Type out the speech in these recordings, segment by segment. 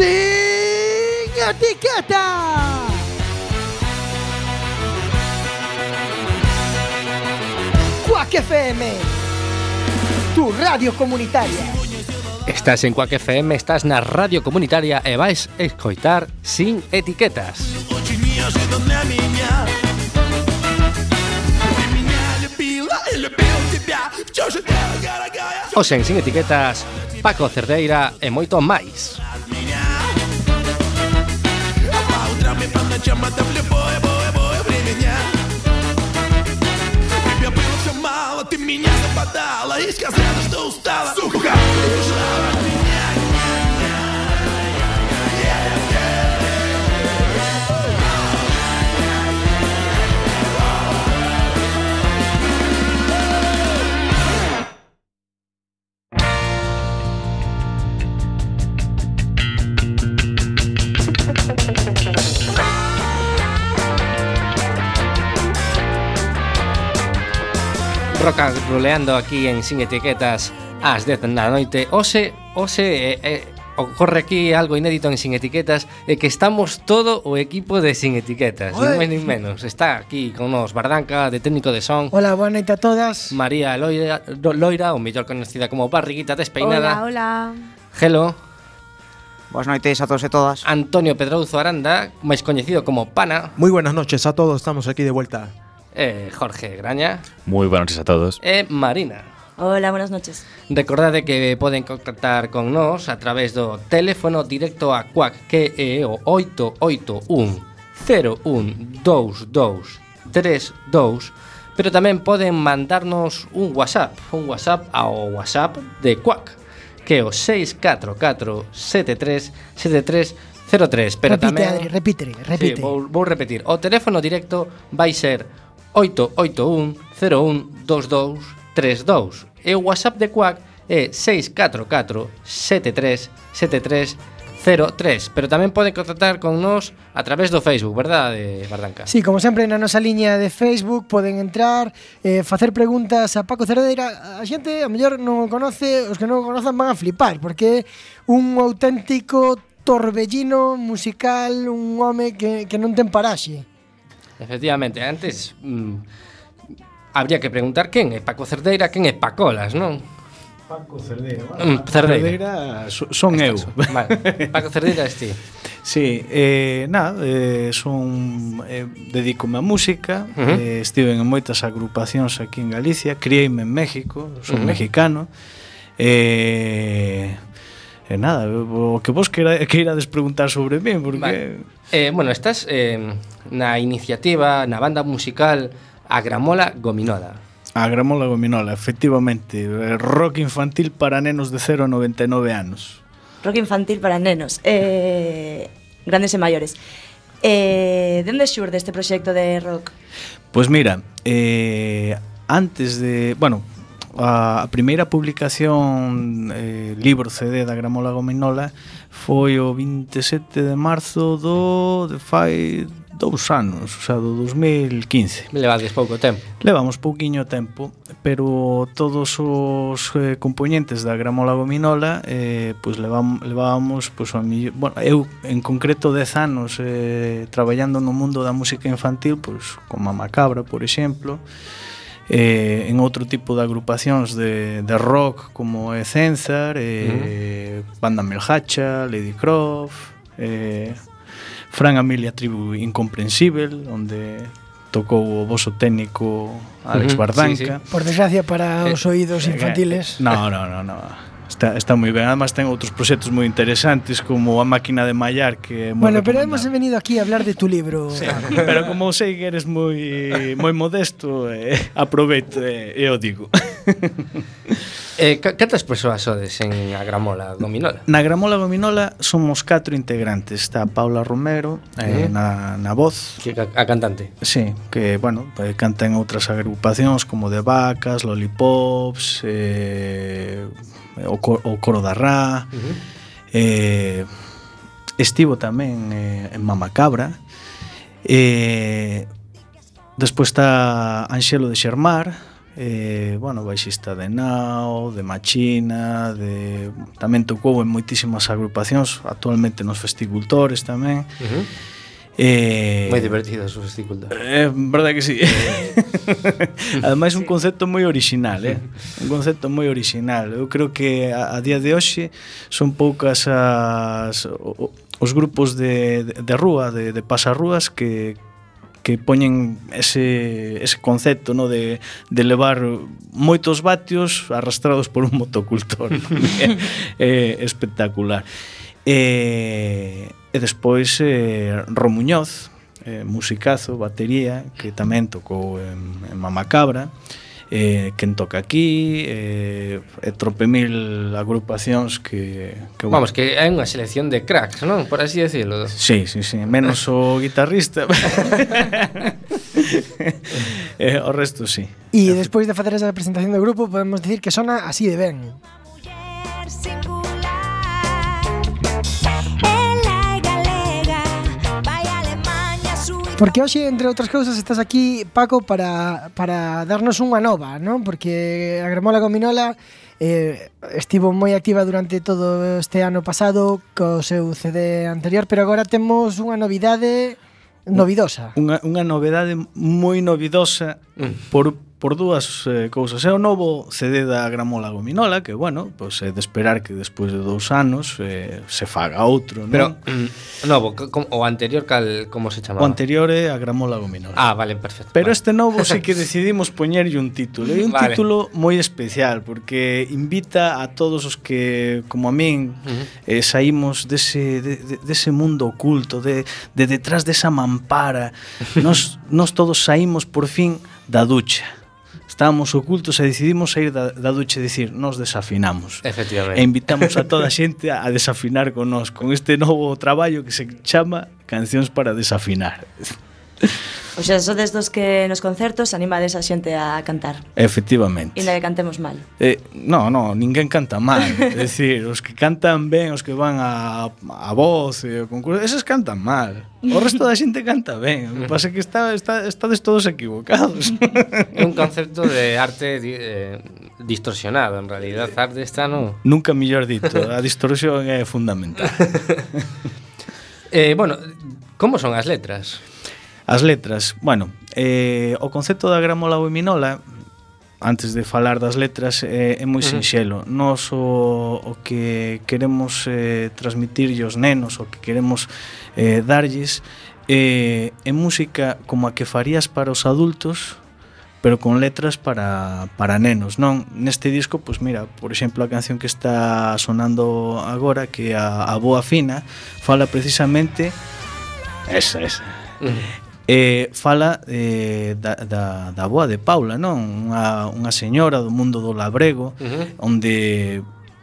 Sin Etiqueta. Quack FM, tu radio comunitaria. Estás en Quack FM, estás na radio comunitaria e vais escoitar sin etiquetas. Oxen sin etiquetas, Paco Cerdeira e moito máis. чем это в любое, бое, бое время дня Тебе было все мало, ты меня западала И сказала, что устала, сука, убежала rocaroleando aquí en Sin Etiquetas ás 10 da noite. Ose, ose, eh, eh, ocorre aquí algo inédito en Sin Etiquetas é eh, que estamos todo o equipo de Sin Etiquetas, Oi. non nin menos. Está aquí con nos Bardanca, de técnico de son. Hola, boa noite a todas. María Loira, Loira o mellor conocida como Barriguita Despeinada. Hola, hola. Hello. Boas noites a todos e todas. Antonio Pedrouzo Aranda, máis coñecido como Pana. Moi buenas noches a todos, estamos aquí de vuelta eh, Jorge Graña. Muy buenas noches a todos. E Marina. Hola, buenas noches. Recordade que poden contactar con nós a través do teléfono directo a CUAC que é o 881 012232 pero tamén poden mandarnos un WhatsApp, un WhatsApp ao WhatsApp de CUAC que é o 644 73 73 03. pero repite, tamén Adri, repite, repite. Sí, vou, vou repetir. O teléfono directo vai ser 881-012232 e o WhatsApp de Quack é 644-737303 Pero tamén poden contactar con nós a través do Facebook, verdade, Bardanca? Sí, como sempre na nosa liña de Facebook poden entrar, eh, facer preguntas a Paco Cerdeira. A xente, a mellor non o conoce, os que non o conozan van a flipar Porque é un auténtico torbellino musical, un home que, que non ten paraxe. Efectivamente, antes mm, habría que preguntar quen é Paco Cerdeira, quen é Pacolas, non? Paco Cerdeira. Bueno, mm, Paco Cerdeira. Cerdeira son Esta eu. Son. Vale. Paco Cerdeira este. Sí, eh, nada, eh, son eh, dedícome á música, uh -huh. eh, estive en moitas agrupacións aquí en Galicia, criei-me en México, son uh -huh. mexicano. Eh, E nada, o que vos queira, queirades preguntar sobre mí, porque... Vale. Eh, bueno, estás eh, na iniciativa, na banda musical Agramola Gominola. A Gramola Gominola, efectivamente. Rock infantil para nenos de 0 a 99 anos. Rock infantil para nenos. Eh, grandes e maiores. Eh, dende xurde este proxecto de rock? Pois pues mira, eh, antes de... Bueno, a, a primeira publicación eh, libro CD da Gramola Gominola foi o 27 de marzo do de fai dous anos, o sea, do 2015. Levades pouco tempo. Levamos pouquiño tempo, pero todos os eh, componentes da Gramola Gominola eh, pois levam, levábamos pois, a mi, bueno, eu en concreto 10 anos eh, traballando no mundo da música infantil, pois como a Macabra, por exemplo, eh, en outro tipo de agrupacións de, de rock como é Censar, eh. Banda Melhacha, Lady Croft, eh, Fran Amelia Tribu Incomprensible, onde tocou o voso técnico Alex uh -huh, Bardanca. Sí, sí. Por desgracia para eh, os oídos eh, infantiles. Eh, no, no, no, no. Está, está moi ben, además ten outros proxectos moi interesantes como a máquina de mallar que é moi Bueno, pero hemos venido aquí a hablar de tu libro. Sí, pero como sei que eres moi moi modesto, eh, aproveito e eh, eu digo. eh, cantas persoas sodes en a Gramola Gominola? Na Gramola Gominola somos catro integrantes. Está Paula Romero eh, uh na, na voz. Que, a, a cantante. Sí, que, bueno, pues, canta en outras agrupacións como De Vacas, Lollipops, eh, o, o Coro da Ra. Uh -huh. eh, estivo tamén eh, en Mamacabra, eh, despois está Anxelo de Xermar, eh, bueno, baixista de Nao, de Machina, de... tamén tocou en moitísimas agrupacións, actualmente nos festicultores tamén, uh -huh Eh, moi divertida a súa dificultades. É eh, verdade que sí. Ademais un concepto moi original, eh? Un concepto moi original. Eu creo que a, a día de hoxe son poucas as o, os grupos de, de, de rúa, de, de pasarrúas que que poñen ese, ese concepto no de, de levar moitos vatios arrastrados por un motocultor. é, é espectacular. Eh, E despois eh, Romuñoz, eh, musicazo, batería, que tamén tocou en, en Mamacabra, eh, quen toca aquí, eh, e tropemil agrupacións que, que... Vamos, que hai unha selección de cracks, non? Por así decirlo. Sí, sí, sí, menos o guitarrista. eh, o resto, sí. E despois de facer esa presentación do grupo, podemos dicir que sona así de ben. Porque hoxe, entre outras cousas, estás aquí, Paco, para, para darnos unha nova, non? Porque a Gramola Gominola eh, estivo moi activa durante todo este ano pasado co seu CD anterior, pero agora temos unha novidade novidosa. Unha, unha novedade moi novidosa mm. por, por dúas eh, cousas. É o novo CD da Gramola Gominola, que, bueno, pois pues, é de esperar que despois de dous anos eh, se faga outro, non? Pero, mm, novo, o anterior, cal, como se chamaba? O anterior é a Gramola Gominola. Ah, vale, perfecto. Pero vale. este novo sí que decidimos poñerlle un título. E un vale. título moi especial, porque invita a todos os que, como a min, uh -huh. eh, saímos dese, de, de, dese mundo oculto, de, de detrás desa mampara. nos, nos todos saímos, por fin, da ducha estamos ocultos e decidimos sair da, da ducha e dicir, nos desafinamos. Efectivamente. E invitamos a toda a xente a desafinar con nós, con este novo traballo que se chama Cancións para desafinar. Pois o sea, sodes dos que nos concertos animades a xente a cantar. Efectivamente. E que cantemos mal. Eh, no, no, ninguén canta mal. é dicir, os que cantan ben, os que van a, a voz e o concurso, esos cantan mal. O resto da xente canta ben. O que pasa é que está, está, estades todos equivocados. É un concepto de arte eh, distorsionado, en realidad. Arte está no... Nunca mellor dito. A distorsión é fundamental. eh, bueno, como son as letras? As letras, bueno, eh, o concepto da gramola biminola antes de falar das letras eh, é moi sinxelo. Nos o, o que queremos eh, transmitirlle aos nenos, o que queremos eh, darlles eh, é música como a que farías para os adultos pero con letras para, para nenos, non? Neste disco, pois mira, por exemplo, a canción que está sonando agora, que a, a Boa Fina, fala precisamente esa, esa eh, fala eh, da, da, da boa de Paula, non? Unha, unha señora do mundo do labrego, uh -huh. onde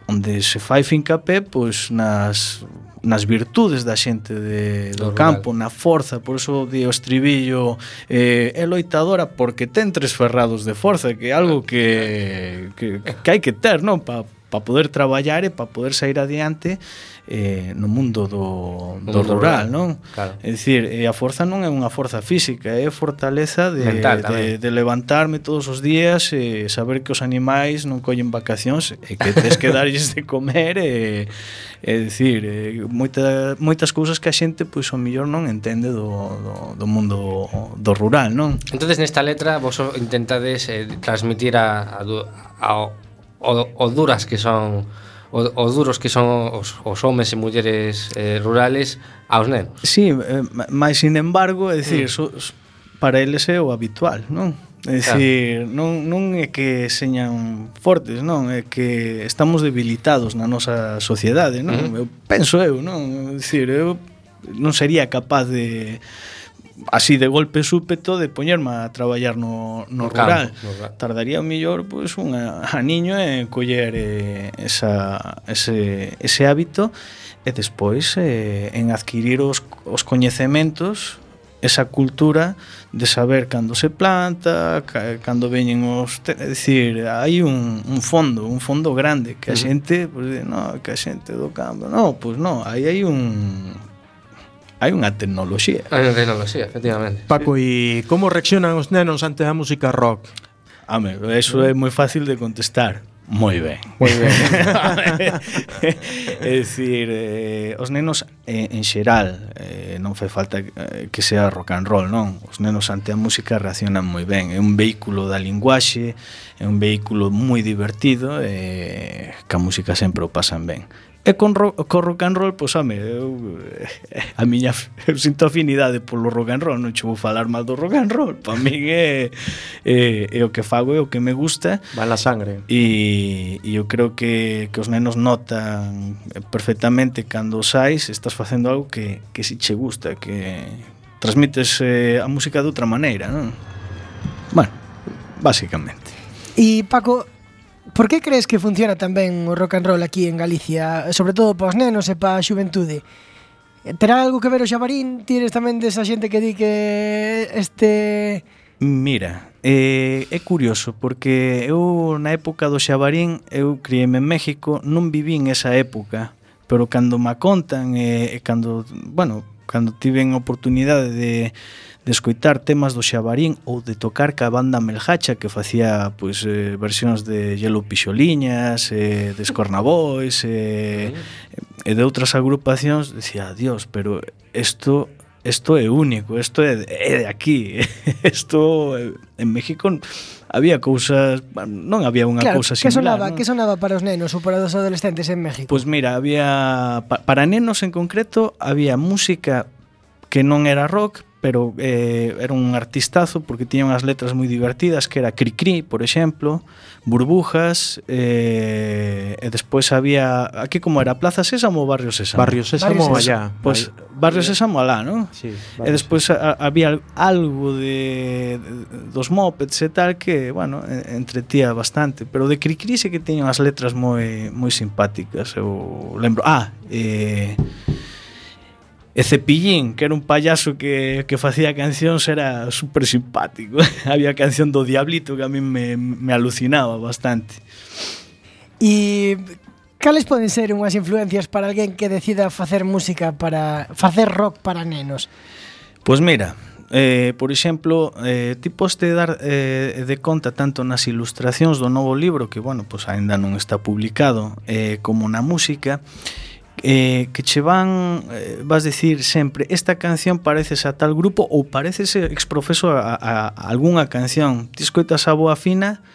onde se fai fincapé pois nas nas virtudes da xente de, do, do campo, rural. na forza, por eso di o estribillo eh, é loitadora porque ten tres ferrados de forza, que é algo que, que, que hai que ter, non? Para para poder traballar e para poder sair adiante eh, no mundo do, do mundo rural, rural, non? Claro. É dicir, eh, a forza non é unha forza física, é fortaleza de, Mental, de, de levantarme todos os días e eh, saber que os animais non collen vacacións e que tes que darlles de comer e, eh, é dicir, eh, moita, moitas cousas que a xente pois ao mellor non entende do, do, do mundo do rural, non? Entonces nesta letra vos intentades eh, transmitir a, a, ao o, o duras que son o, os duros que son os, os homes e mulleres eh, rurales aos nenos. Sí, eh, máis sin embargo, é dicir, mm. so, para eles é o habitual, non? É dicir, non, non é que señan fortes, non? É que estamos debilitados na nosa sociedade, non? Mm. Eu penso eu, non? É dicir, eu non sería capaz de así de golpe súpeto de poñerme a traballar no, no, no rural. Campo, no rural. Tardaría o mellor pois pues, unha a niño e coller eh, esa, ese, ese hábito e despois eh, en adquirir os, os coñecementos esa cultura de saber cando se planta, cando veñen os, é dicir, hai un, un fondo, un fondo grande que a xente, pois, pues, no, que a xente do campo, no, pois pues, no, aí hai un hai unha tecnoloxía. Hai unha tecnoloxía, efectivamente. Paco, sí. e como reaccionan os nenos ante a música rock? Home, eso é moi fácil de contestar. Moi ben. Moi ben. é dicir, eh, os nenos eh, en xeral eh, non fai falta eh, que sea rock and roll, non? Os nenos ante a música reaccionan moi ben. É un vehículo da linguaxe, é un vehículo moi divertido e eh, que a música sempre o pasan ben. E con, ro, con rock and roll, pois, ame, eu, eh, a miña, eu sinto afinidade polo rock and roll, non che vou falar mal do rock and roll, pa min é, é, é o que fago, é o que me gusta. Va la sangre. E, e eu creo que, que os nenos notan perfectamente cando sais, estás facendo algo que, que si che gusta, que transmites eh, a música de outra maneira, non? Bueno, basicamente. E Paco, Por que crees que funciona tan ben o rock and roll aquí en Galicia, sobre todo para os nenos e para a xuventude? Terá algo que ver o xabarín? Tires tamén desa xente que di que este... Mira, eh, é curioso porque eu na época do xabarín eu crieme en México, non vivín esa época pero cando me contan e eh, cando, bueno, cando tiven a oportunidade de, de escoitar temas do Xabarín ou de tocar ca banda Melhacha que facía pois eh, versións de Yellow Pixoliñas, eh, de Scornaboys eh, e de outras agrupacións, decía, "Dios, pero isto isto é único, isto é, é de aquí, isto en México había cousas, non había unha claro, cousa similar. Que sonaba, non? que sonaba para os nenos ou para os adolescentes en México? Pois pues mira, había para nenos en concreto había música que non era rock, pero eh, era un artistazo porque tiña unhas letras moi divertidas que era Cricri, por exemplo, Burbujas, eh, e despois había aquí como era Plaza Sésamo ou Barrio Sésamo? Barrio Sésamo allá. Pois pues, Barrio Sésamo alá, non? Sí, e despois a, había algo de, de dos Mopeds e tal que, bueno, entretía bastante, pero de Cricri sí que tiña unhas letras moi moi simpáticas, eu lembro. Ah, eh E Cepillín, que era un payaso que, que facía cancións, era super simpático. Había canción do Diablito que a mí me, me alucinaba bastante. E cales poden ser unhas influencias para alguén que decida facer música para facer rock para nenos? Pois pues mira, eh, por exemplo, eh, ti poste dar eh, de conta tanto nas ilustracións do novo libro, que, bueno, pois pues, aínda non está publicado, eh, como na música, eh, eh, que che van eh, vas decir sempre esta canción pareces a tal grupo ou pareces exprofeso a, a, a algunha canción ti escoitas a boa fina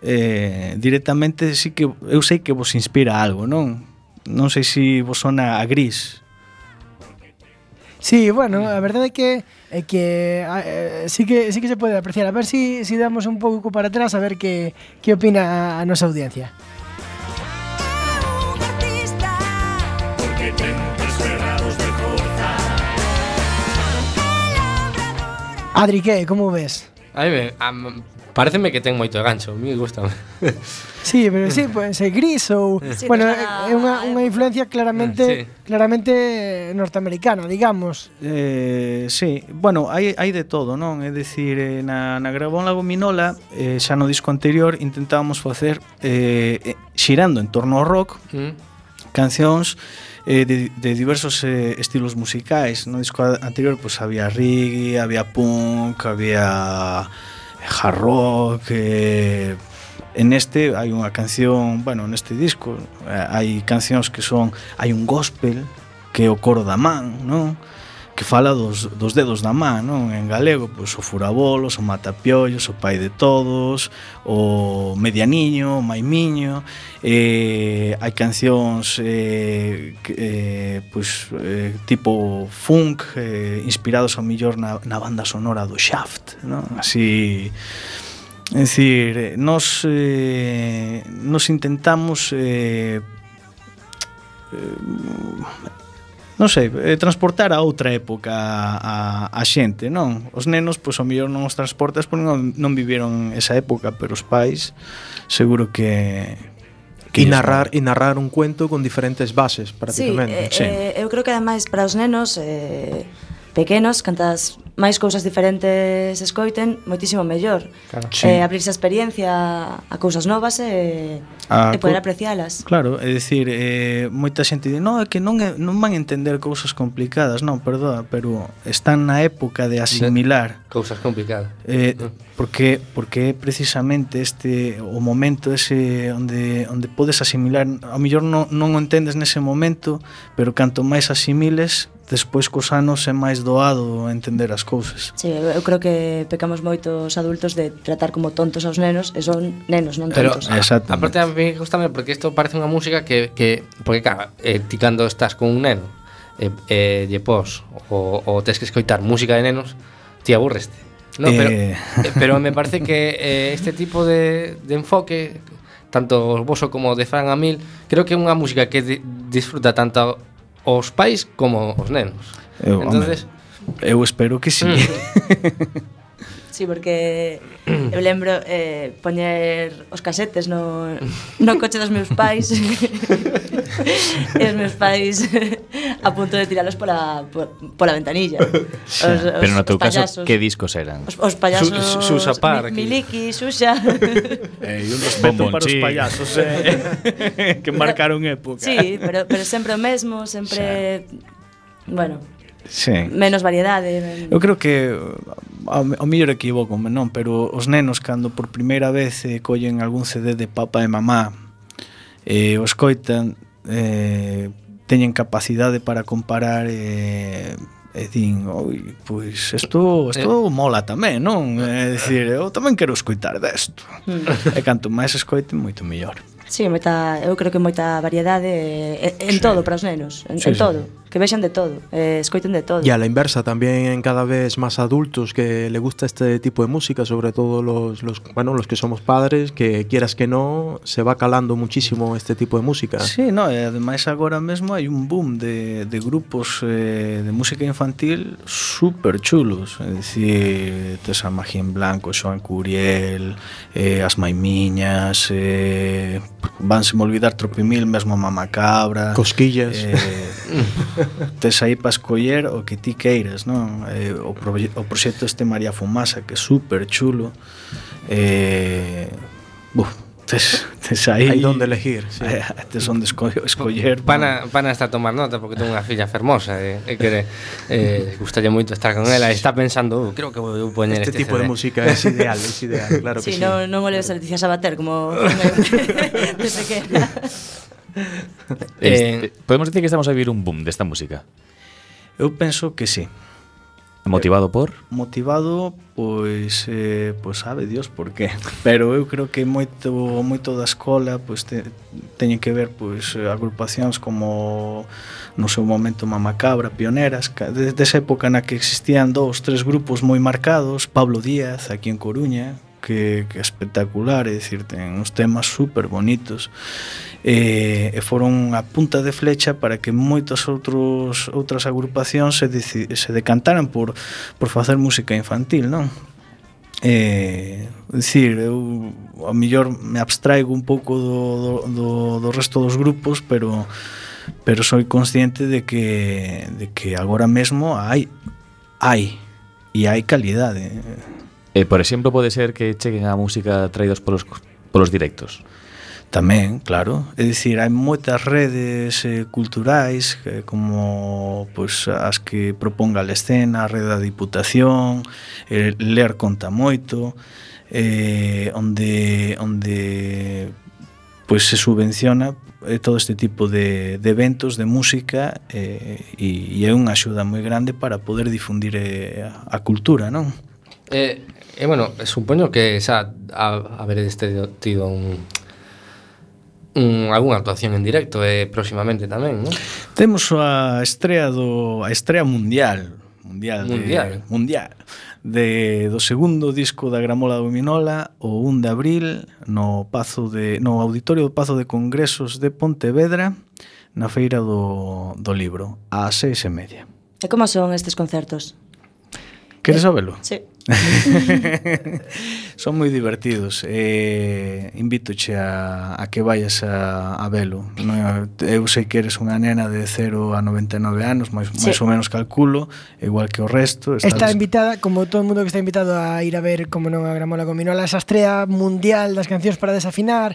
eh, directamente sí que eu sei que vos inspira algo non non sei se si vos sona a gris Sí, bueno, a verdade é que é que eh, sí que sí que se pode apreciar. A ver si si damos un pouco para atrás a ver que que opina a, a nosa audiencia. Adri, que, como ves? A mí me, a, pareceme que ten moito gancho, a me gusta. sí, pero sí, pues ser gris ou sí, bueno, é unha unha influencia claramente sí. claramente norteamericana, digamos. Eh, sí, bueno, hai hai de todo, non? É dicir, eh, na na Grabón la Gominola, eh, xa no disco anterior intentábamos facer eh, eh xirando en torno ao rock, mm. cancións eh, de, de diversos eh, estilos musicais. No disco anterior pues, había reggae, había punk, había hard rock, eh, En este hai unha canción, bueno, neste disco eh, hai cancións que son hai un gospel que é o coro da man, non? que fala dos, dos dedos da má, non? En galego, pois o furabolos, o matapiollos, o pai de todos, o medianiño, o maimiño, eh, hai cancións eh, eh, pois, eh, tipo funk, eh, inspirados ao millor na, na banda sonora do Shaft, non? Así... É dicir, eh, nos, eh, nos intentamos eh, eh non sei, eh, transportar a outra época a, a xente, non? Os nenos, pois, ao mellor non os transportas porque non, non viviron esa época, pero os pais seguro que que e narrar e narrar un cuento con diferentes bases prácticamente. Sí, eh, sí. Eh, eu creo que ademais para os nenos eh, pequenos cantas máis cousas diferentes escoiten, moitísimo mellor. Claro. Sí. Eh, abrirse a experiencia a cousas novas e, a, e poder aprecialas. Claro, é dicir, eh, moita xente di, no, é que non, é, non van entender cousas complicadas, non, perdoa, pero están na época de asimilar. De cousas complicadas. Eh, porque, porque é precisamente este o momento ese onde, onde podes asimilar, ao mellor non, non o entendes nese momento, pero canto máis asimiles, despois cos anos é máis doado entender as cousas. Sí, eu creo que pecamos moito os adultos de tratar como tontos aos nenos e son nenos, non tontos. Pero, exactamente. Aparte, a mí gustame porque isto parece unha música que, que porque, claro, eh, ti cando estás con un neno e, eh, lle pos o, o tes que escoitar música de nenos, ti aburreste. No, pero, eh. eh... pero me parece que eh, este tipo de, de enfoque tanto o voso como de Fran Amil, creo que é unha música que disfruta tanto os pais como os nenos. Eu, Entonces, home, eu espero que sí. Mm. Sí, porque eu lembro eh, poñer os casetes no, no coche dos meus pais e os meus pais a punto de tiralos pola, pola ventanilla. Os, os, Pero no teu caso, que discos eran? Os, os payasos... Su, Susa Park. Mi, Miliki, Xuxa... Eh, un respeto para os payasos eh, que marcaron época. Sí, pero, pero sempre o mesmo, sempre... Xa. Bueno, Sí. Menos variedade. Eu creo que ao mellor equivoco, non, pero os nenos cando por primeira vez eh, collen algún CD de papa e mamá eh, os coitan eh, teñen capacidade para comparar eh, e din, oi, pois isto, isto eh, eh. mola tamén, non? É dicir, eu tamén quero escoitar desto. Mm. e canto máis escoiten, moito mellor. Sí, moita, eu creo que moita variedade eh, en sí. todo para os nenos, en, sí, en todo. Sí que vexan de todo, eh, escoiten de todo. E a la inversa, tamén cada vez máis adultos que le gusta este tipo de música, sobre todo los, los, bueno, los que somos padres, que quieras que no, se va calando muchísimo este tipo de música. Sí, no, e ademais agora mesmo hai un boom de, de grupos eh, de música infantil super chulos, é dicir, tes a Magia en Blanco, Joan Curiel, eh, As Maimiñas, eh, vanse me olvidar Tropimil, mesmo Mamacabra. Cosquillas. Eh, Tes aí para escoller o que ti queiras, non? Eh, o, pro, o proxecto este María Fumasa, que é super chulo. Eh, buf, tes, tes aí... Hai donde elegir, sí. Eh, tes onde esco, escoller. Pana, van pana está a tomar nota porque ten unha filla fermosa e, eh, e que eh, eh gustalle moito estar con ela. Está pensando, uh, creo que vou poñer este, este tipo CD. de música é ideal, é ideal, claro sí, que sí. sí. Non, non o leves a Leticia Sabater como desde que este, eh, eh, podemos decir que estamos a vivir un boom desta música. Eu penso que sí. Motivado por? Motivado, pois, eh, pois sabe Dios por qué. Pero eu creo que moito moito da escola pois te, teñen que ver pois agrupacións como no seu momento Mamacabra, pioneras, desde esa época na que existían dous, tres grupos moi marcados, Pablo Díaz aquí en Coruña, que, que espectacular, é dicir, ten uns temas super bonitos e, e foron a punta de flecha para que moitas outros, outras agrupacións se, deci, se decantaran por, por facer música infantil, non? Eh, dicir, eu a mellor me abstraigo un pouco do, do, do, do resto dos grupos, pero pero soy consciente de que de que agora mesmo hai hai e hai calidade. Eh. Eh, por exemplo, pode ser que cheguen a música traídos polos, polos directos. Tamén, claro. É dicir, hai moitas redes eh, culturais eh, como pois, as que proponga a escena, a rede da Diputación, eh, ler conta moito, eh, onde, onde pois, se subvenciona eh, todo este tipo de, de eventos, de música, eh, e, e é unha axuda moi grande para poder difundir eh, a cultura, non? Eh, E, bueno, supoño que xa a, haber este tido un un, algunha actuación en directo e eh, próximamente tamén, non? Temos a estrea do a estrea mundial, mundial mundial, de, mundial de do segundo disco da Gramola Dominola o 1 de abril no Pazo de no Auditorio do Pazo de Congresos de Pontevedra na feira do, do libro ás seis e media. E como son estes concertos? Queres sabelo? Sí. Son moi divertidos. Eh, invítoche a, a que vayas a, a velo. Eu sei que eres unha nena de 0 a 99 anos, máis, sí. máis ou menos calculo, igual que o resto. Estás... Está invitada, como todo o mundo que está invitado a ir a ver como non a Gramola Gominola, esa estrela mundial das cancións para desafinar,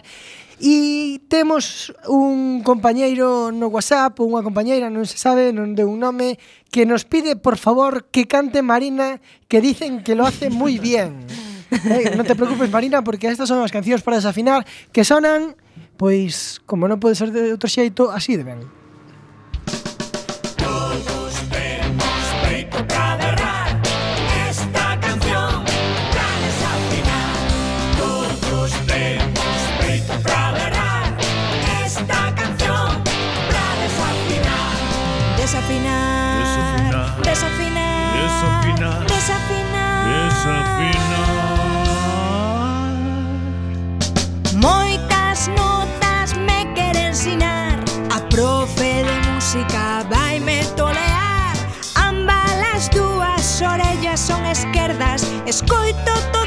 E temos un compañeiro no WhatsApp, unha compañeira, non se sabe, non deu un nome, que nos pide, por favor, que cante Marina, que dicen que lo hace moi bien. eh, non te preocupes, Marina, porque estas son as cancións para desafinar que sonan, pois, como non pode ser de outro xeito, así de ben. música vaime tolear. Ambas as dúas orellas son esquerdas. Escoito todo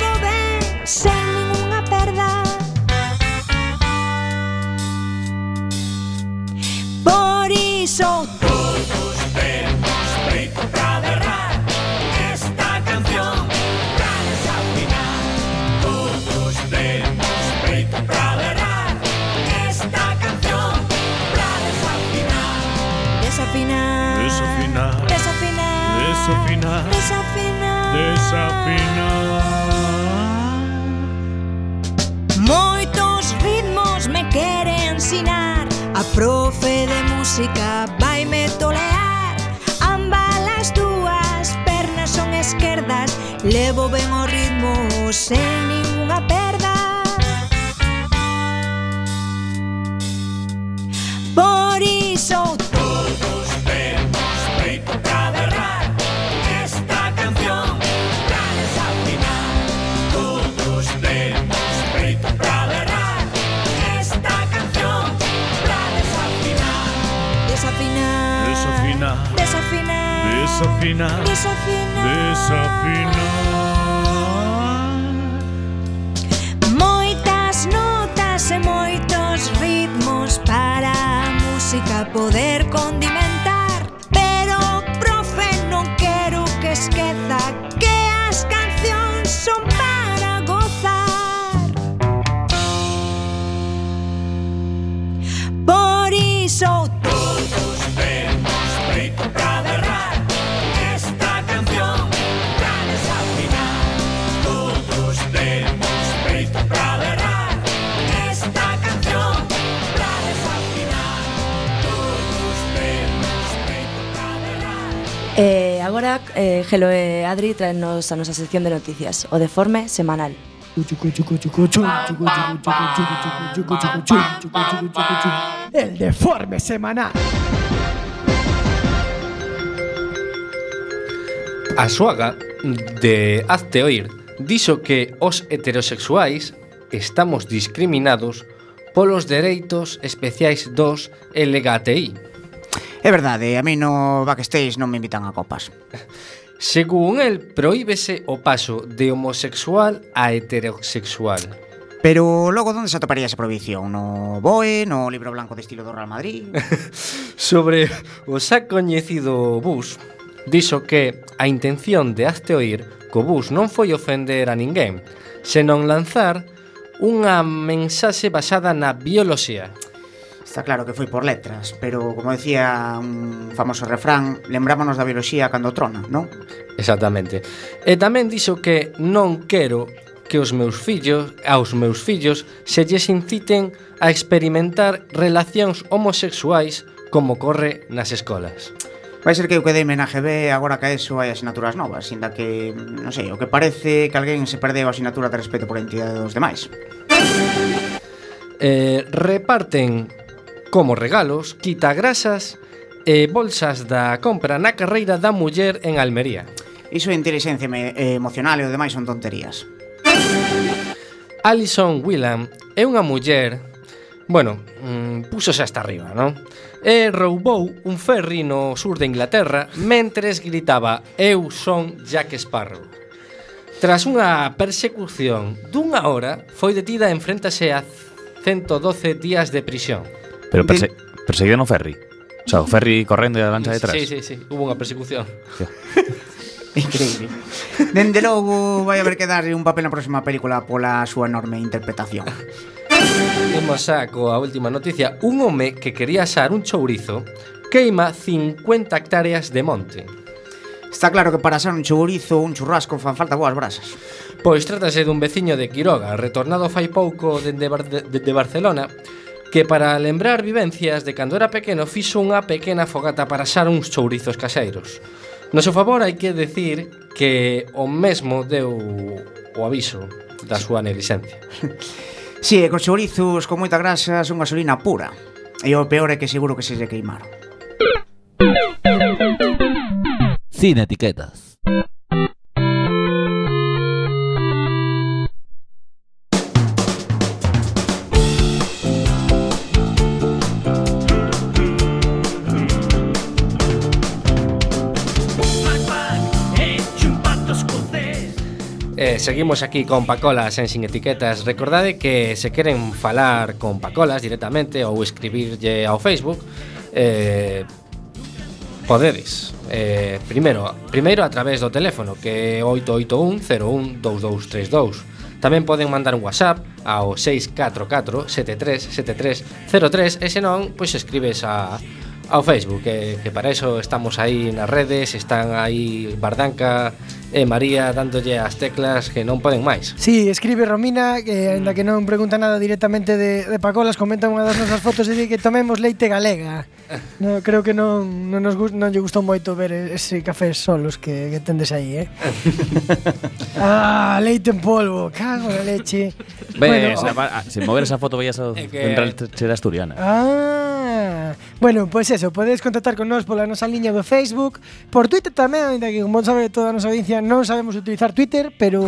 música vaime tolear. Ambas as dúas pernas son esquerdas Levo ben o ritmo sen desafinar, desafinar, desafinar. Moitas notas e moitos ritmos para a música poder Ola, eh, Gelo e eh, Adri traennos a nosa sección de noticias, o Deforme Semanal. El Deforme Semanal. A suaga de Hazte Oír dixo que os heterosexuais estamos discriminados polos dereitos especiais dos LGTI. É verdade, a mí no backstage non me invitan a copas. Según el, proíbese o paso de homosexual a heterosexual. Pero logo onde se atoparía esa prohibición? No BOE, no libro blanco de estilo do Real Madrid? Sobre o xa coñecido bus, dixo que a intención de hazte oír co bus non foi ofender a ninguén, senón lanzar unha mensaxe basada na bioloxía. Está claro que foi por letras, pero como decía un famoso refrán, lembrámonos da bioloxía cando trona, non? Exactamente. E tamén dixo que non quero que os meus fillos, aos meus fillos se lles inciten a experimentar relacións homosexuais como corre nas escolas. Vai ser que eu quedeime na GB agora que a eso hai asignaturas novas, inda que, non sei, o que parece que alguén se perdeu a asignatura de respeto por a entidade dos demais. Eh, reparten como regalos, quitagrasas e bolsas da compra na carreira da muller en Almería. Iso é inteligencia eh, emocional e o demais son tonterías. Alison Whelan é unha muller Bueno, mmm, púsose hasta arriba, non? E roubou un ferry no sur de Inglaterra mentres gritaba Eu son Jack Sparrow. Tras unha persecución dunha hora, foi detida e enfréntase a 112 días de prisión. Pero perse de... perseguido no ferry. O sea, o ferry correndo e a lancha detrás. Sí, sí, sí. Hubo unha persecución. Sí. Increíble. Dende logo vai haber que darlle un papel na próxima película pola súa enorme interpretación. Imos xa coa última noticia. Un home que quería asar un chourizo queima 50 hectáreas de monte. Está claro que para asar un chourizo un churrasco fan falta boas brasas. Pois trátase dun veciño de Quiroga, retornado fai pouco dende Bar de, de Barcelona, que para lembrar vivencias de cando era pequeno fixo unha pequena fogata para asar uns chourizos caseiros. No seu favor hai que decir que o mesmo deu o aviso da súa negligencia. Si, sí, cos chourizos con moita grasa son gasolina pura. E o peor é que seguro que se lle queimaron. Sin etiquetas. Eh, seguimos aquí con Pacolas en Sin Etiquetas. Recordade que se queren falar con Pacolas directamente ou escribirlle ao Facebook, eh, podedes. Eh, primero, primeiro a través do teléfono que é 881 01 2232. Tamén poden mandar un WhatsApp ao 644 737303 e senón, pois escribes a ao Facebook, que, que para eso estamos aí nas redes, están aí Bardanca, e María dándolle as teclas que non poden máis. Sí, escribe Romina, que mm. eh, ainda que non pregunta nada directamente de, de Pacolas, comenta unha das nosas fotos e di que tomemos leite galega. No, creo que non, non, nos gust, non lle gustou moito ver ese café solos que, que tendes aí, eh? ah, leite en polvo, cago na leche. Ves, bueno, a, se mover esa foto veías a que... central cheda asturiana. Ah, bueno, pois pues eso, podedes contactar con nós pola nosa liña do Facebook, por Twitter tamén, ainda que como sabe toda a nosa audiencia non sabemos utilizar Twitter, pero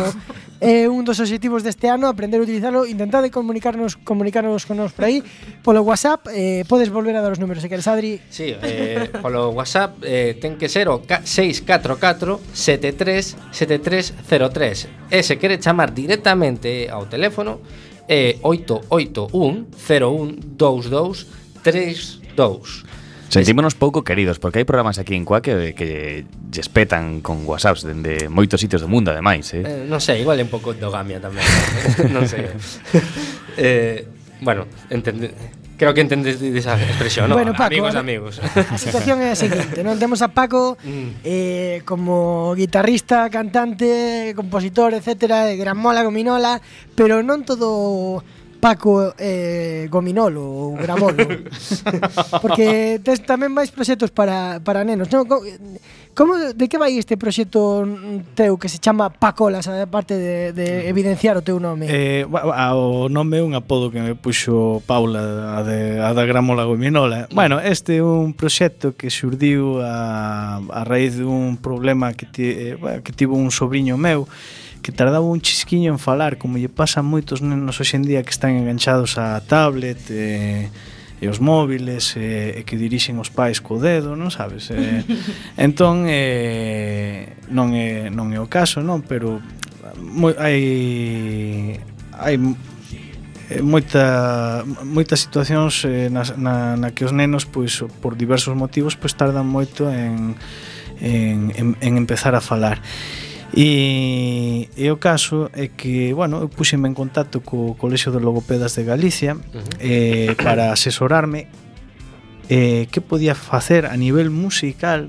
é eh, un dos obxectivos deste ano aprender a utilizarlo, intentade comunicarnos comunicarnos con nós por aí polo WhatsApp, eh, podes volver a dar os números, se queres Adri. Sí, eh, polo WhatsApp eh, ten que ser o 644 73 7303. E se quere chamar directamente ao teléfono é eh, 881 01 22 32. Sentímonos pouco queridos, porque hai programas aquí en Cuaque que, que lles petan con whatsapps dende moitos sitios do mundo, ademais. Eh? Eh, non sei, igual é un pouco dogamia tamén. non sei. eh, bueno, entende, creo que entendes esa expresión, ¿no? Bueno, Paco, amigos, a, amigos. A situación é a seguinte, non temos a Paco mm. eh, como guitarrista, cantante, compositor, etcétera, de gran mola, gominola, pero non todo Paco eh, Gominolo ou Gramolo. Porque tes tamén máis proxectos para, para nenos. No, como, de que vai este proxecto teu que se chama Pacolas, aparte de, de mm. evidenciar o teu nome? Eh, o nome é un apodo que me puxo Paula, a, de, a da Gramola Gominola. Mm. Bueno, este é un proxecto que xurdiu a, a raíz dun problema que, ti, eh, que tivo un sobrinho meu, que tardaba un chisquiño en falar, como lle pasa a moitos nenos hoxendía que están enganchados a tablet e, e os móviles e, e que dirixen os pais co dedo, non sabes? E, entón e, non é non é o caso, non, pero moi, hai hai moita moitas situacións eh, na, na, na que os nenos pois por diversos motivos pois tardan moito en en, en, en empezar a falar. E, e o caso é que, bueno, eu puxeme en contacto co Colexio de Logopedas de Galicia uh -huh. eh, para asesorarme eh, que podía facer a nivel musical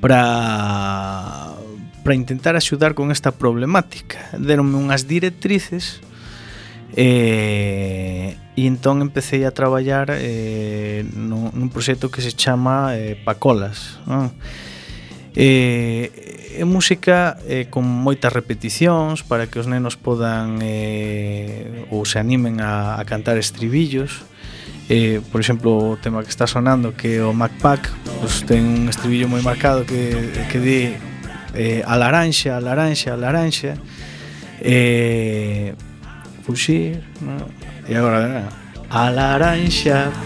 para para intentar axudar con esta problemática. Deronme unhas directrices eh, e entón empecé a traballar eh, nun, nun proxecto que se chama eh, Pacolas. Non? Eh, é música eh, con moitas repeticións para que os nenos podan eh, ou se animen a, a cantar estribillos. Eh, por exemplo, o tema que está sonando que é o Macpac pues, ten un estribillo moi marcado que, que di eh, a laranxa, a laranxa, a laranxa eh, pois fuxir no? e agora eh, a laranxa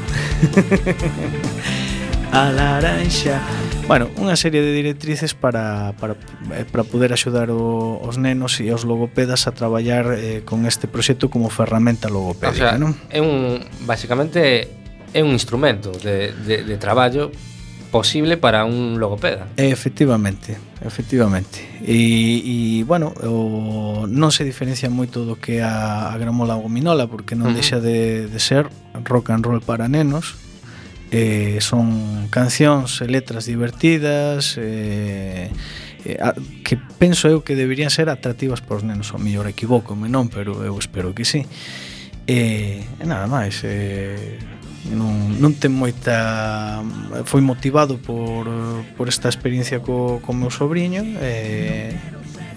a laranxa. Bueno, unha serie de directrices para, para, eh, para poder axudar o, os nenos e os logopedas a traballar eh, con este proxecto como ferramenta logopédica, o sea, non? É un, basicamente, é un instrumento de, de, de traballo posible para un logopeda. Efectivamente, efectivamente. E, e bueno, o, non se diferencia moito do que a, a gramola gominola, porque non uh -huh. deixa de, de ser rock and roll para nenos, eh, son cancións e letras divertidas eh, eh, a, que penso eu que deberían ser atractivas para os nenos, ao mellor equivócome non, pero eu espero que sí e eh, nada máis eh, non, non ten moita foi motivado por, por esta experiencia co, co meu sobrinho e, eh,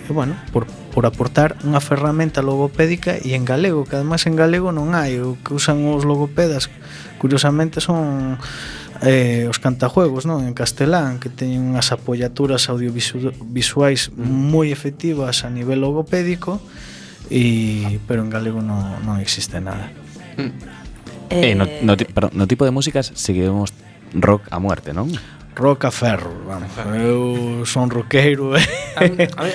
e bueno, por, por aportar unha ferramenta logopédica e en galego, que ademais en galego non hai o que usan os logopedas Curiosamente son eh, os cantajuegos non en castelán que teñen unhas apoiaturas audiovisuais mm. moi efectivas a nivel logopédico e pero en galego non, non existe nada. Mm. Eh, no, no, eh. perdón, no tipo de músicas seguimos rock a muerte, non? Rock a ferro, vamos. Eu son roqueiro. Eh. A, a mí,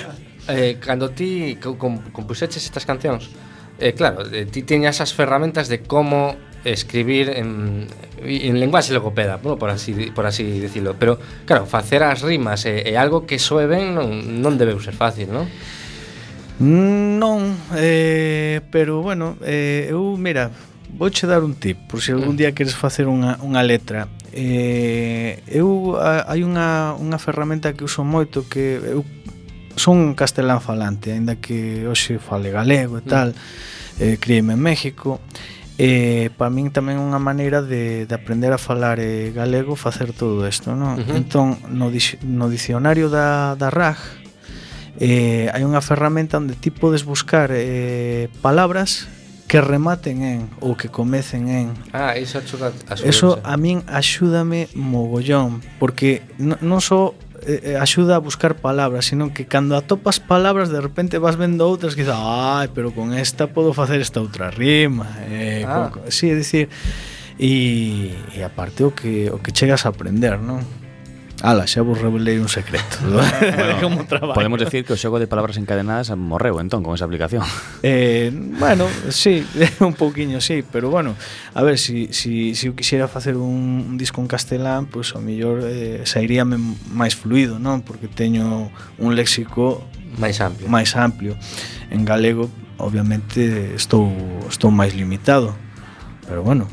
eh, cando ti compuseches estas cancións, eh, claro, eh, ti tiñas as ferramentas de como escribir en, en lenguaxe logopeda, bueno, por así por así decirlo, pero claro, facer as rimas é, e algo que soe ben non, non debeu ser fácil, non? Non, eh, pero bueno, eh, eu, mira, vouche dar un tip, por se si algún mm. día queres facer unha, unha letra. Eh, eu a, hai unha, unha ferramenta que uso moito que eu son castelán falante, aínda que hoxe fale galego e mm. tal, eh, criei en México, e Eh, e para min tamén unha maneira de, de aprender a falar eh, galego facer todo isto, non? Uh -huh. Entón, no, no dicionario da, da RAG eh, hai unha ferramenta onde ti podes buscar eh, palabras que rematen en ou que comecen en. Ah, iso axuda a Eso a min axúdame mogollón, porque non no só so Eh, eh, axuda a buscar palabras, sino que cando atopas palabras de repente vas vendo outras que dices, ai, pero con esta podo facer esta outra rima. Eh, ah. con, sí, é dicir, e, e aparte o que, o que chegas a aprender, non? Ala, xa vos revelei un secreto ¿no? bueno, como traballo. Podemos decir que o xogo de palabras encadenadas morreu entón con esa aplicación eh, Bueno, sí, un pouquiño sí Pero bueno, a ver, se si, si, si eu quixera facer un, un disco en castelán Pois pues, ao mellor eh, sairíame máis fluido, non? Porque teño un léxico máis amplio máis amplio En galego, obviamente, estou, estou máis limitado Pero bueno,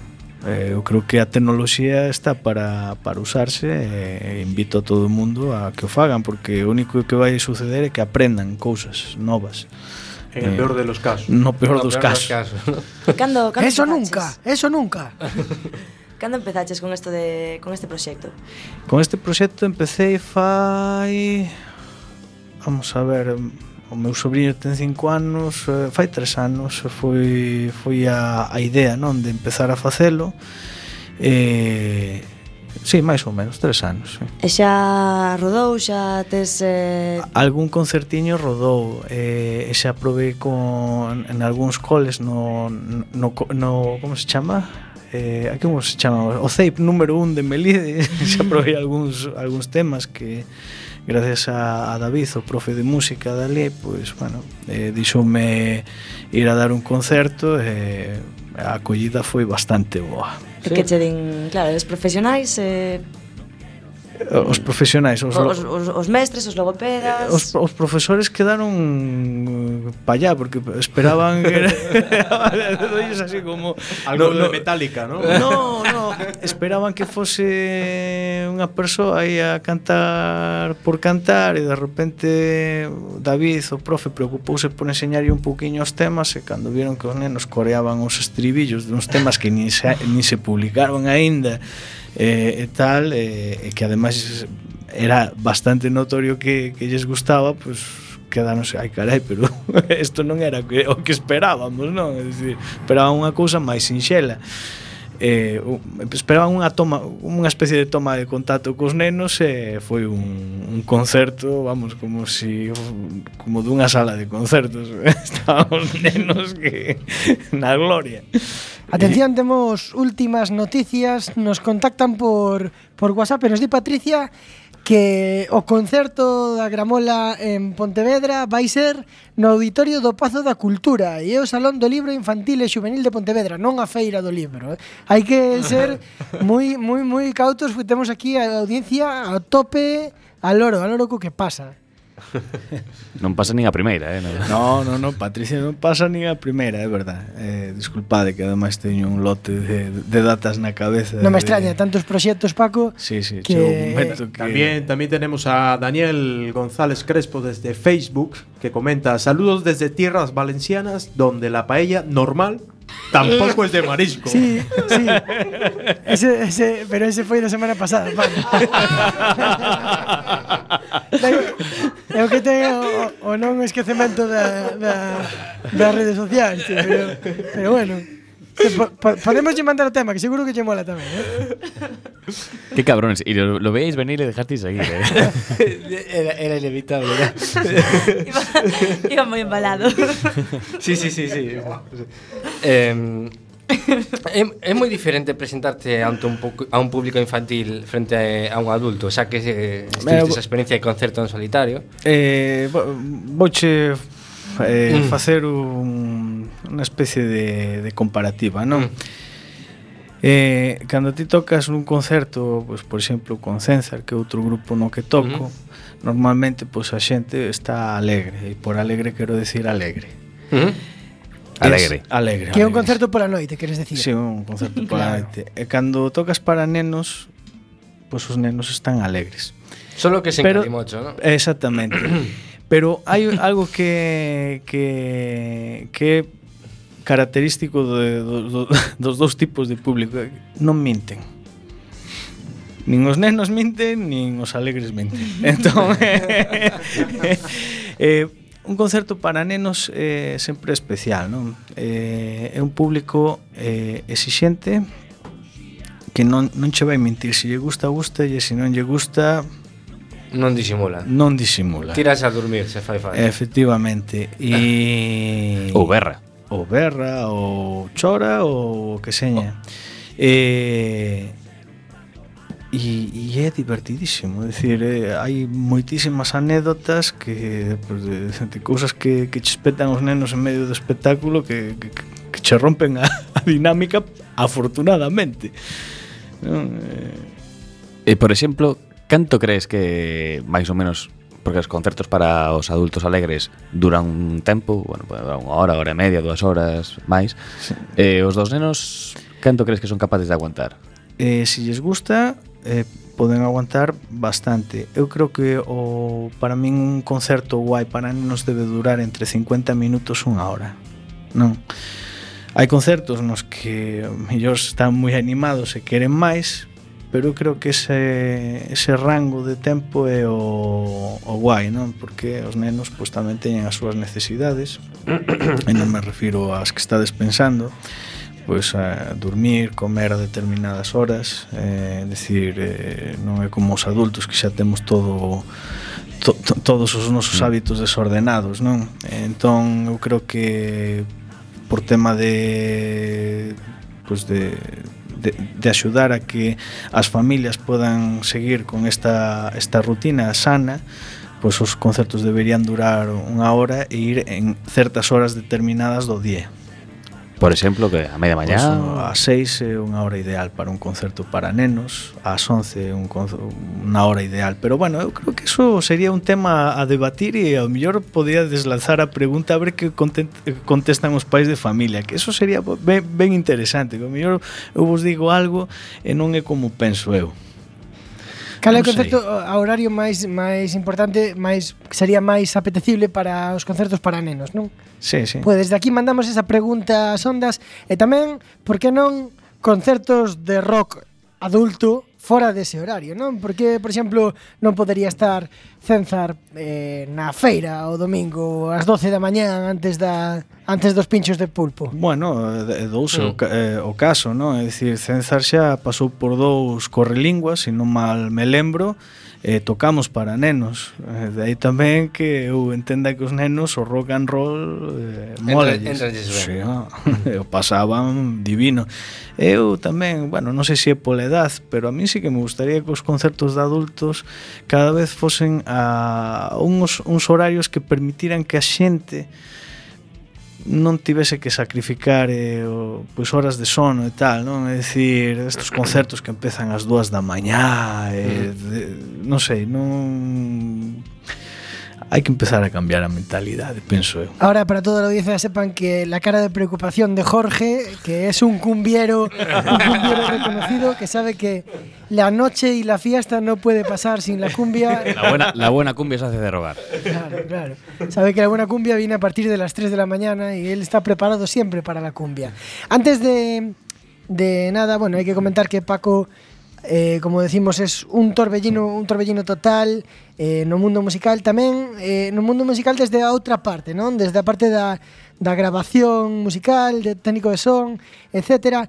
Eh, eu creo que a tecnoloxía está para, para usarse eh, e invito a todo o mundo a que o fagan porque o único que vai suceder é que aprendan cousas novas. En el eh, peor de los casos. No peor, no dos, peor casos. dos casos. ¿Cando, cando eso nunca, eso nunca. Cando empezaches con esto de con este proxecto? Con este proxecto empecé fai Vamos a ver, o meu sobrinho ten 5 anos, eh, fai 3 anos foi foi a, a idea, non, de empezar a facelo. Eh, Sí, máis ou menos, tres anos. Sí. E xa rodou, xa tes... Eh... Algún concertiño rodou, eh, e xa probei con, en algúns coles no, no, no como se chama? Eh, a como se chama? O CEIP número un de Melide, xa probei algúns, algúns temas que gracias a, a David, o profe de música dali, pois, bueno, eh, dixoume ir a dar un concerto e eh, a acollida foi bastante boa. Sí. Que che din, claro, os profesionais eh, os profesionais, os, os, os, os mestres, os logopedas. Os, os profesores quedaron eh, Pa allá porque esperaban que sabes, así como... Algo no, no, de Metallica, ¿no? No, no, esperaban que fose unha persoa aí a cantar por cantar e de repente David, o profe, preocupouse por enseñarlle un pouquiño os temas e cando vieron que os nenos coreaban os estribillos duns temas que nin se, nin se publicaron aínda eh, e tal, eh, que ademais era bastante notorio que, que lles gustaba, pois pues, quedanos, ai carai, pero isto non era o que, o que esperábamos, non? É dicir, esperaban unha cousa máis sinxela. Eh, esperaban unha toma unha especie de toma de contacto cos nenos e foi un, un concerto vamos como si como dunha sala de concertos. Estábamos nenos que na gloria. Atención, temos últimas noticias. Nos contactan por, por WhatsApp. E nos di Patricia que o concerto da Gramola en Pontevedra vai ser no Auditorio do Pazo da Cultura e é o Salón do Libro Infantil e Xuvenil de Pontevedra, non a Feira do Libro. Eh? Hai que ser moi moi moi cautos, porque temos aquí a audiencia a tope, a loro, a loro co que pasa. Non pasa nin a primeira, eh? No, no, no, Patricia non pasa nin a primeira, é verdad. Eh, disculpade que ademais teño un lote de, de datas na cabeza. Non me de- extraña tantos proxectos, Paco. Sí, sí, que- chegou un momento que También, también tenemos a Daniel González Crespo desde Facebook que comenta saludos desde tierras valencianas donde la paella normal Tampouco es de marisco. Sí, sí. Ese, ese, pero ese foi da semana pasada. Vale. é o que ten o, o non esquecemento da, da, das redes sociais, tío, pero, pero bueno po po podemos mandar o tema, que seguro que lle mola tamén, eh? Qué cabrones. Y lo, lo veis venir y dejasteis seguir. eh? era, era inevitable, ¿no? iba, iba moi embalado. sí, sí, sí, sí. eh, é, é moi diferente presentarte ante un a un público infantil frente a, a un adulto, xa que eh, esa experiencia de concerto en solitario. Eh, vouche eh, mm. facer un una especie de, de comparativa, non? Mm. Eh, cando ti tocas nun concerto, pois, por exemplo, con Censar, que é outro grupo no que toco, uh -huh. normalmente pois, a xente está alegre, e por alegre quero decir alegre. Uh -huh. Alegre. Es, alegre. Que é un concerto pola noite, queres decir? Sí, un concerto pola noite. E cando tocas para nenos, pois os nenos están alegres. Solo que se Pero, mucho, ¿no? Exactamente. Pero hai algo que que que característico de, do, do, dos dous tipos de público. Non minten. Nin os nenos minten, nin os alegres minten. Entón, eh, eh, eh, un concerto para nenos eh, sempre especial, non? Eh, é un público eh, exixente que non, non che vai mentir. Se lle gusta, gusta, e se non lle gusta, Non disimula. Non disimula. Tiras a dormir, se fai falta. Efectivamente. E... Ou berra ou berra, ou chora, ou que seña. Oh. Eh, e, e é divertidísimo, é dicir, eh, hai moitísimas anécdotas que pues, de, de cousas que que che espetan os nenos en medio do espectáculo que que, que che rompen a, a dinámica afortunadamente. Non? Eh... E por exemplo, canto crees que máis ou menos porque os concertos para os adultos alegres duran un tempo, bueno, pues, unha hora, hora e media, dúas horas máis. Sí. Eh, os dos nenos, canto crees que son capaces de aguantar? Eh, se si lles gusta, eh, poden aguantar bastante. Eu creo que o para min un concerto guai para nenos debe durar entre 50 minutos unha hora. Non? Hai concertos nos que mellor están moi animados e queren máis, pero eu creo que ese, ese rango de tempo é o, o guai, non? Porque os nenos pois, tamén teñen as súas necesidades e non me refiro ás que estades pensando pois a dormir, comer a determinadas horas, eh, decir, eh, non é como os adultos que xa temos todo to, to, todos os nosos mm. hábitos desordenados, non? Entón eu creo que por tema de pois de de, de axudar a que as familias podan seguir con esta, esta rutina sana, pois os concertos deberían durar unha hora e ir en certas horas determinadas do día. Por exemplo, que a media mañá... Pois, pues, no, a seis é unha hora ideal para un concerto para nenos, ás once é un unha hora ideal. Pero bueno, eu creo que eso sería un tema a debatir e ao mellor podía deslanzar a pregunta a ver que contestan os pais de familia, que eso sería ben, ben interesante, que ao mellor eu vos digo algo e non é como penso eu. Cal é o concerto a horario máis máis importante, máis sería máis apetecible para os concertos para nenos, non? Sí, sí. Pois desde aquí mandamos esa pregunta ás ondas e tamén, por que non concertos de rock adulto fora dese horario, non? Porque, por exemplo, non podería estar Cenzar eh, na feira o domingo ás 12 da mañá antes da antes dos pinchos de pulpo. Bueno, é douse mm. o, eh, o caso, non? É dicir, Cenzar xa pasou por dous correlinguas, se non mal me lembro, eh, tocamos para nenos. Eh, de aí tamén que eu entenda que os nenos o rock and roll eh, mola. Sí, no? Ah, o pasaban divino. Eu tamén, bueno, non sei se é pola edad, pero a mí sí que me gustaría que os concertos de adultos cada vez fosen a uns, uns horarios que permitiran que a xente non tivese que sacrificar eh, o, pois horas de sono e tal, non? É dicir, estes concertos que empezan ás dúas da mañá, eh, mm. de, non sei, non hai que empezar a cambiar a mentalidade, penso eu. Ahora, para toda la audiencia, sepan que la cara de preocupación de Jorge, que es un cumbiero, un cumbiero reconocido, que sabe que la noche y la fiesta no puede pasar sin la cumbia. La buena, la buena cumbia se hace de rogar. Claro, claro. Sabe que la buena cumbia viene a partir de las 3 de la mañana y él está preparado siempre para la cumbia. Antes de, de nada, bueno, hay que comentar que Paco, eh, como decimos, es un torbellino, un torbellino total eh, no mundo musical tamén eh, no mundo musical desde a outra parte non desde a parte da, da grabación musical de técnico de son etc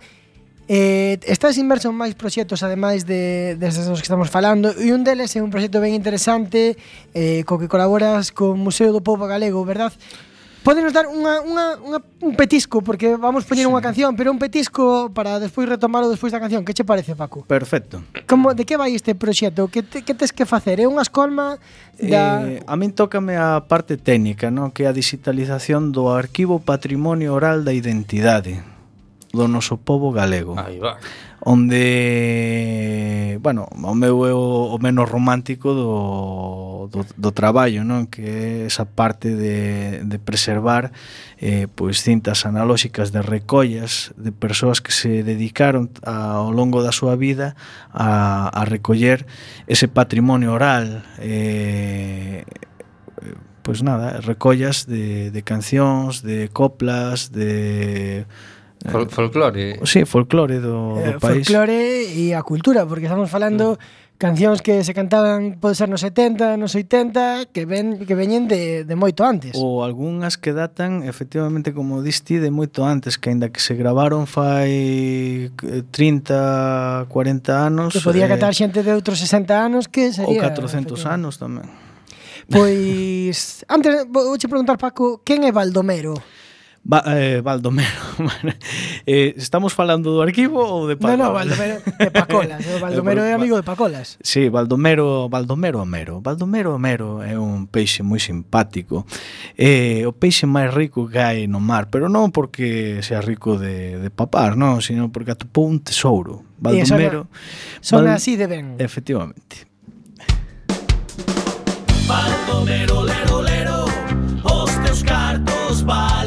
eh, estás inmerso en máis proxectos ademais de, destes os que estamos falando e un deles é un proxecto ben interesante eh, co que colaboras co Museo do Povo Galego verdad? Podenos dar unha, unha, unha, un petisco, porque vamos poñer sí. unha canción, pero un petisco para despois retomarlo despois da canción. Que che parece, Paco? Perfecto. Como, de que vai este proxecto? Que, te, que tes que facer? É unha escolma da... Eh, a min tócame a parte técnica, no? que é a digitalización do arquivo patrimonio oral da identidade do noso povo galego. Aí va onde, bueno, o meu é o, o menos romántico do, do, do traballo, non? Que é esa parte de, de preservar eh, pois cintas analóxicas de recollas de persoas que se dedicaron a, ao longo da súa vida a, a recoller ese patrimonio oral eh, pois nada, recollas de, de cancións, de coplas, de Eh, Fol folclore. Sí, folclore do, do eh, país. Folclore e a cultura, porque estamos falando mm. cancións que se cantaban pode ser nos 70, nos 80, que ven que veñen de, de moito antes. Ou algunhas que datan efectivamente como diste de moito antes, que aínda que se gravaron fai eh, 30, 40 anos. Que podía catar cantar xente de outros 60 anos que sería ou 400 anos tamén. Pois antes vouche preguntar Paco, quen é Baldomero? Ba, eh, Baldomero. eh, estamos falando do arquivo ou de Pacolas? Non, no, Baldomero de eh, Pacolas. O Baldomero é amigo de Pacolas. Sí, Baldomero, Baldomero Homero. Baldomero Homero é un peixe moi simpático. É eh, o peixe máis rico que hai no mar, pero non porque sea rico de, de papar, non, sino porque atopou un tesouro. Baldomero... E sona, sona Bal... así de ben. Efectivamente. Baldomero, lero, lero, os teus cartos valen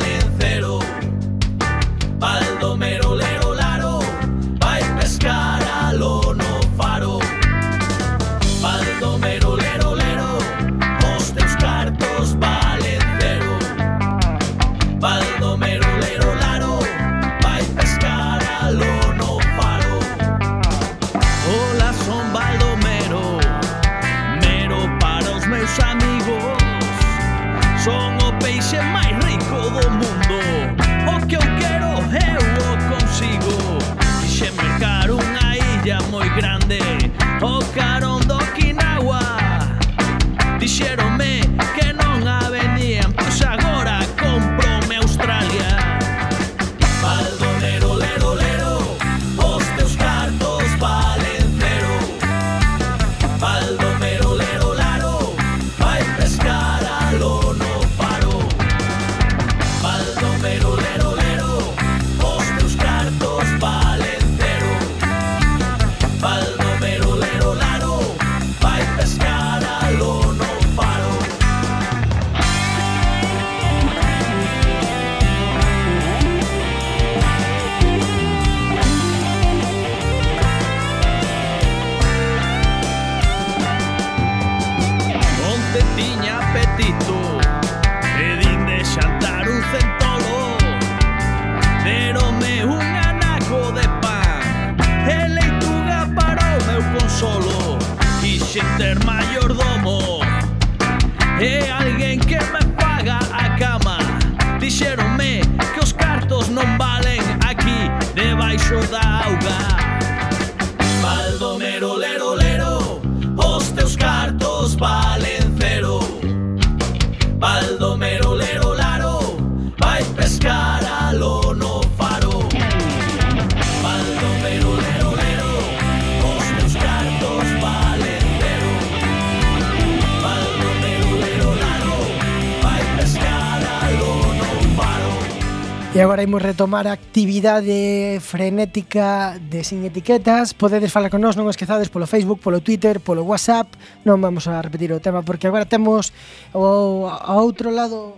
queremos retomar a actividade frenética de Sin Etiquetas, podedes falar con nós, non esquezades polo Facebook, polo Twitter, polo WhatsApp, non vamos a repetir o tema porque agora temos o, ao outro lado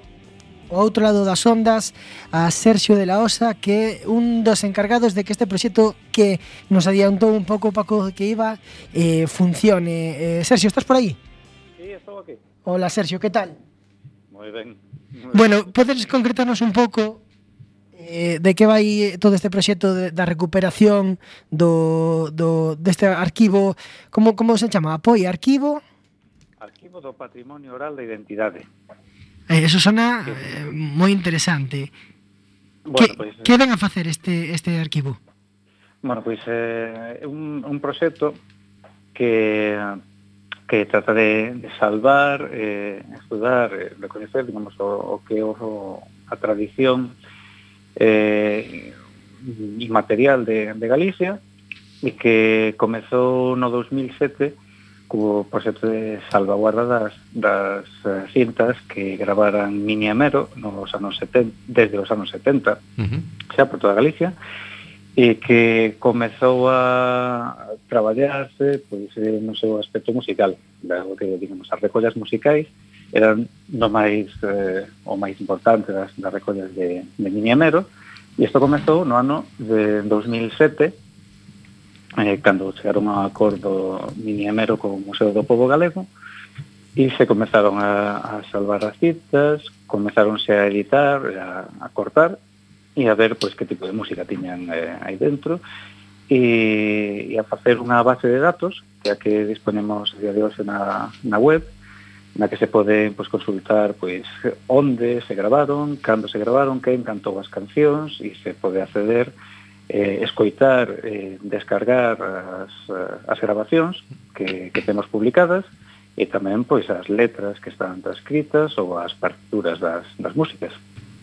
o outro lado das ondas a Sergio de la Osa que é un dos encargados de que este proxecto que nos adiantou un pouco Paco que iba eh, funcione. Eh, Sergio, estás por aí? Sí, estou aquí. Hola Sergio, que tal? Moi ben. Bueno, podes concretarnos un pouco eh, de que vai eh, todo este proxecto de, da recuperación do, do, deste arquivo, como, como se chama? Apoio arquivo? Arquivo do Patrimonio Oral da Identidade. Eh, eso sona eh, moi interesante. Bueno, que, pois, pues, que ven a facer este, este arquivo? Bueno, pois pues, é eh, un, un proxecto que que trata de, de salvar, eh, estudar, eh, recoñecer, digamos, o, o que é o, a tradición eh, inmaterial de, de Galicia e que comezou no 2007 co proxecto de salvaguarda das, das eh, cintas que gravaran Mini Amero nos anos 70, desde os anos 70 uh -huh. xa por toda Galicia e que comezou a traballarse pois, eh, no seu aspecto musical, da que digamos, as recollas musicais, eran no máis eh, o máis importante das, das recollas de, de Miniamero e isto comezou no ano de 2007 eh, cando chegaron a acordo Miniamero con o Museo do Povo Galego e se comezaron a, a salvar as citas comezaronse a editar a, a cortar e a ver pois que tipo de música tiñan eh, aí dentro e, e a facer unha base de datos que a que disponemos a día de hoxe na, na web na que se pode pois, consultar pois, onde se gravaron, cando se gravaron, quen cantou as cancións e se pode acceder, eh, escoitar, eh, descargar as, as grabacións que, que temos publicadas e tamén pois as letras que están transcritas ou as partituras das, das músicas.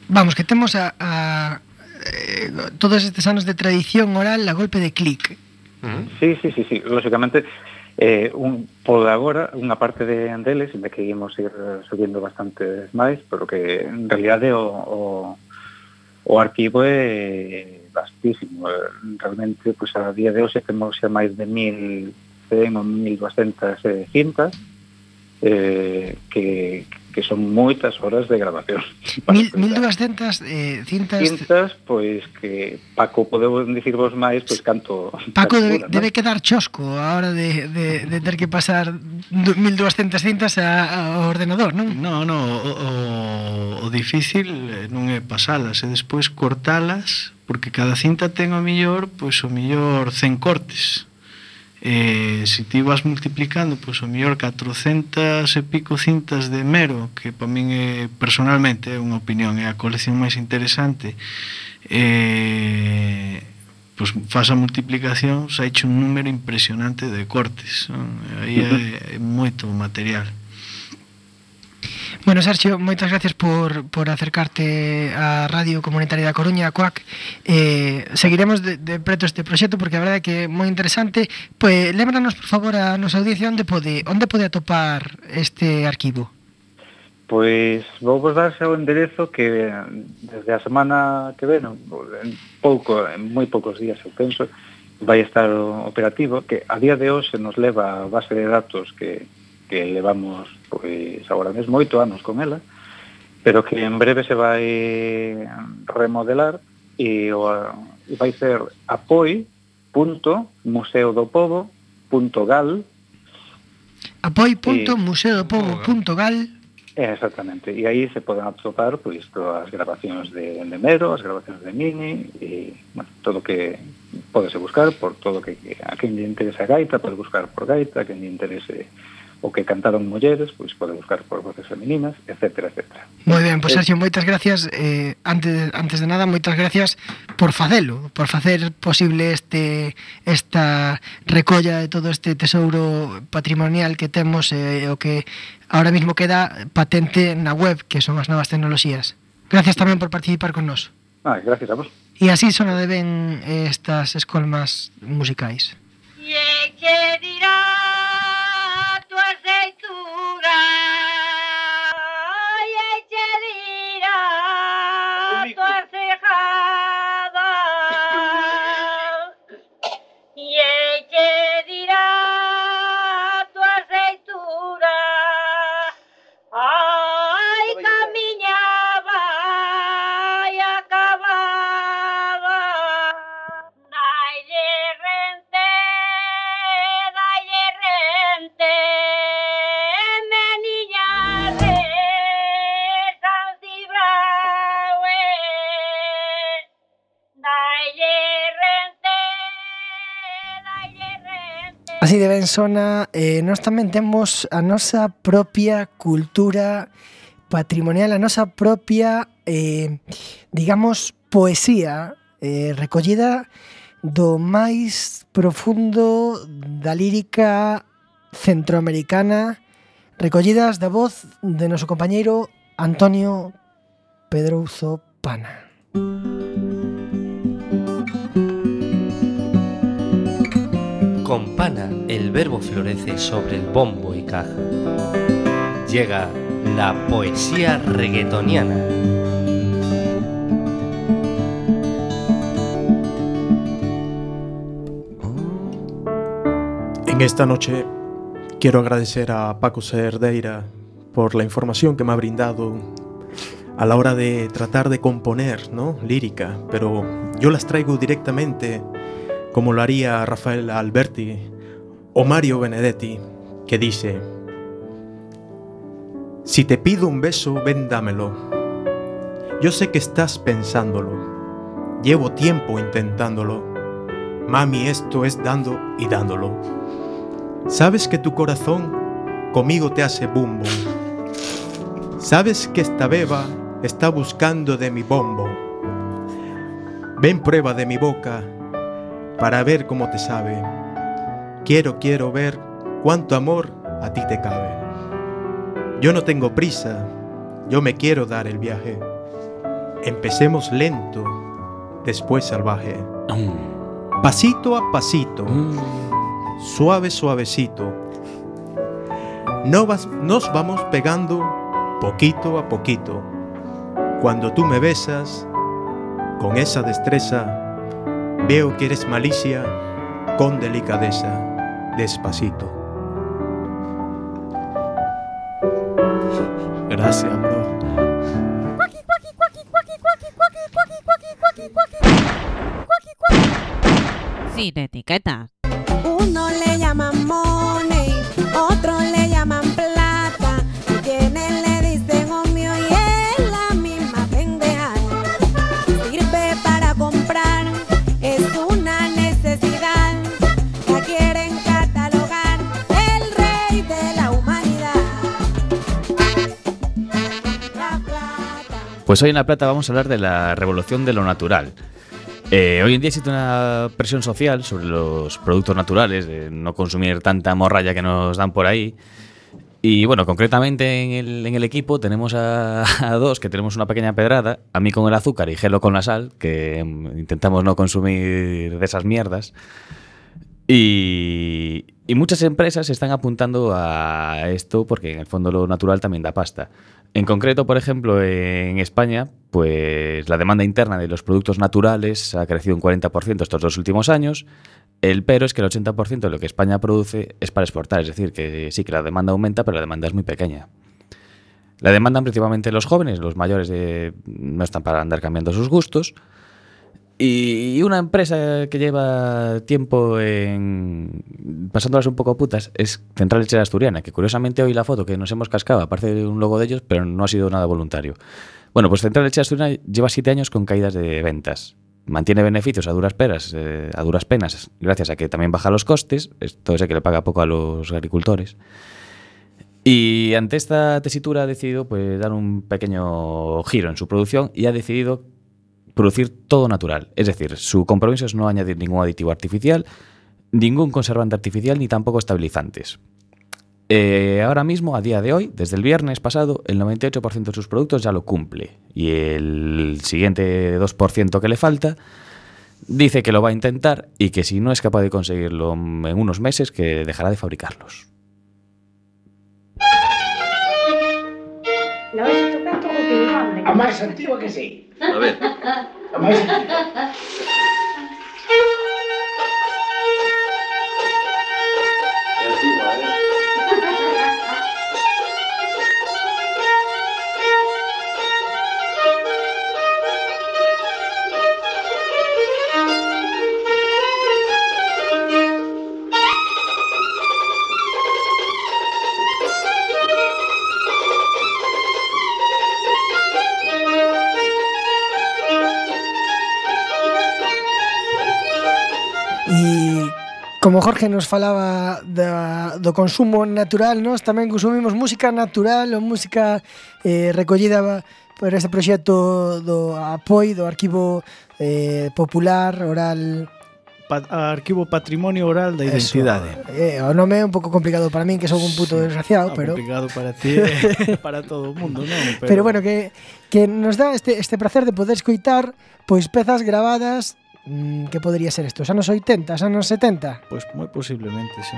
Vamos, que temos a, a eh, todos estes anos de tradición oral a golpe de clic. Uh -huh. Sí, sí, sí, sí. Lógicamente, Eh, un, por agora, unha parte de Andeles, ainda que íamos ir subindo bastante máis, pero que en realidade o, o, o arquivo é vastísimo. Realmente, pois, a día de hoxe temos xa máis de 1.100 ou 1.200 eh, cintas, eh, que, que son moitas horas de grabación. Mil, 1200 eh, cintas... Cintas, pois que Paco, podemos dicir vos máis, pois canto... Paco canto debe, ¿no? debe quedar chosco a hora de, de, de ter que pasar 1200 cintas a, ao ordenador, non? No, no, o, o, o difícil eh, non é pasalas, é despois cortalas, porque cada cinta ten o millor, pois o millor 100 cortes eh, se ti vas multiplicando pois o mellor 400 e pico cintas de Mero que para min é personalmente é unha opinión é a colección máis interesante eh, pois faz a multiplicación se hecho un número impresionante de cortes non? aí é, é moito material Bueno, Sergio, moitas gracias por, por acercarte á Radio Comunitaria da Coruña, a CUAC. Eh, seguiremos de, de preto este proxecto porque a verdade é que é moi interesante. Pois, lembranos, por favor, a nosa audiencia onde pode, onde pode atopar este arquivo. Pois vou vos darse o enderezo que desde a semana que ven, en pouco, en moi poucos días, eu penso, vai estar operativo, que a día de hoxe nos leva a base de datos que, que levamos pois agora mesmo oito anos con ela, pero que en breve se vai remodelar e o, vai ser apoi.museodopovo.gal apoi.museodopovo.gal Exactamente, e aí se poden atopar pois, as grabacións de Lemero, as grabacións de Mini, e, bueno, todo o que podese buscar por todo que a quen lle interese a gaita, pode buscar por gaita, a quen lle interese o que cantaron mulleres, pois pode buscar por voces femininas, etcétera, etcétera. Moi ben, pois Sergio, moitas gracias. Eh, antes, antes de nada, moitas gracias por facelo, por facer posible este esta recolla de todo este tesouro patrimonial que temos eh, o que ahora mismo queda patente na web, que son as novas tecnoloxías. Gracias tamén por participar con nós. Ah, gracias a vos. E así sona de ben eh, estas escolmas musicais. Y que dirá. azeitoura. Así de ben sona, eh, nós tamén temos a nosa propia cultura patrimonial, a nosa propia, eh, digamos, poesía eh, recollida do máis profundo da lírica centroamericana recollidas da voz de noso compañeiro Antonio Pedrouzo Pana. Música Con el verbo florece sobre el bombo y caja. Llega la poesía reggaetoniana. En esta noche quiero agradecer a Paco Cerdeira por la información que me ha brindado a la hora de tratar de componer, ¿no? Lírica, pero yo las traigo directamente como lo haría Rafael Alberti o Mario Benedetti, que dice, si te pido un beso, ven dámelo. Yo sé que estás pensándolo. Llevo tiempo intentándolo. Mami, esto es dando y dándolo. Sabes que tu corazón conmigo te hace boom. Sabes que esta beba está buscando de mi bombo. Ven prueba de mi boca para ver cómo te sabe. Quiero, quiero ver cuánto amor a ti te cabe. Yo no tengo prisa, yo me quiero dar el viaje. Empecemos lento, después salvaje. Pasito a pasito, suave, suavecito. No vas- nos vamos pegando poquito a poquito. Cuando tú me besas, con esa destreza, veo que eres malicia con delicadeza, despacito. Gracias, bro. Sin etiquetas. Pues hoy en La Plata vamos a hablar de la revolución de lo natural. Eh, hoy en día existe una presión social sobre los productos naturales, de no consumir tanta morralla que nos dan por ahí. Y bueno, concretamente en el, equipo tenemos a, a dos que tenemos una pequeña pedrada, a mí con el azúcar y Gelo con la sal, que mm, intentamos no consumir de esas mierdas. Y, y muchas empresas están apuntando a esto porque en el fondo lo natural también da pasta. En concreto, por ejemplo, en España, pues la demanda interna de los productos naturales ha crecido un 40% estos dos últimos años. El pero es que el 80% de lo que España produce es para exportar, es decir, que sí que la demanda aumenta, pero la demanda es muy pequeña. La demandan principalmente los jóvenes, los mayores de- no están para andar cambiando sus gustos. Y una empresa que lleva tiempo en pasándolas un poco putas es Central Lechera Asturiana, que curiosamente hoy la foto que nos hemos cascado aparece un logo de ellos, pero no ha sido nada voluntario. Bueno, pues Central Lechera Asturiana lleva siete años con caídas de ventas. Mantiene beneficios a duras penas, eh, a duras penas, gracias a que también baja los costes, esto es que le paga poco a los agricultores. Y ante esta tesitura ha decidido pues, dar un pequeño giro en su producción y ha decidido producir todo natural. Es decir, su compromiso es no añadir ningún aditivo artificial, ningún conservante artificial ni tampoco estabilizantes. Eh, ahora mismo, a día de hoy, desde el viernes pasado, el 98% de sus productos ya lo cumple. Y el siguiente 2% que le falta dice que lo va a intentar y que si no es capaz de conseguirlo en unos meses, que dejará de fabricarlos. A máis antigua que sí. A ver. Como Jorge nos falaba da, do consumo natural, nós tamén consumimos música natural ou música eh, recollida por ese proxecto do APOI, do Arquivo eh, Popular Oral pa Arquivo Patrimonio Oral da Eso, Identidade. Eh, o nome é un pouco complicado para min, que sou un puto sí, desgraciado, ah, pero... Complicado para ti, para todo o mundo, non? Pero... pero bueno, que, que nos dá este, este placer de poder escoitar pois pezas grabadas Mm, ¿Qué podría ser esto? ¿Años 80? ¿Años 70? Pues muy posiblemente, sí.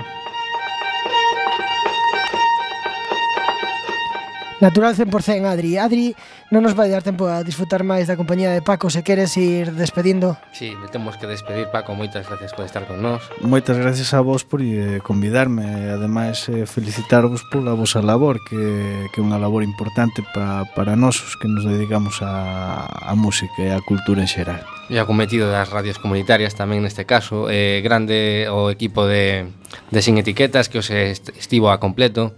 Natural 100% Adri. Adri, non nos vai dar tempo a disfrutar máis da compañía de Paco, se queres ir despedindo. Sí, temos que despedir Paco, moitas gracias por estar con nós. Moitas gracias a vos por eh, convidarme e ademais eh, felicitarvos pola vosa labor, que, que é unha labor importante pa, para nós os que nos dedicamos a, a música e a cultura en xeral. E acometido das radios comunitarias tamén neste caso, eh, grande o equipo de, de Sin Etiquetas que os estivo a completo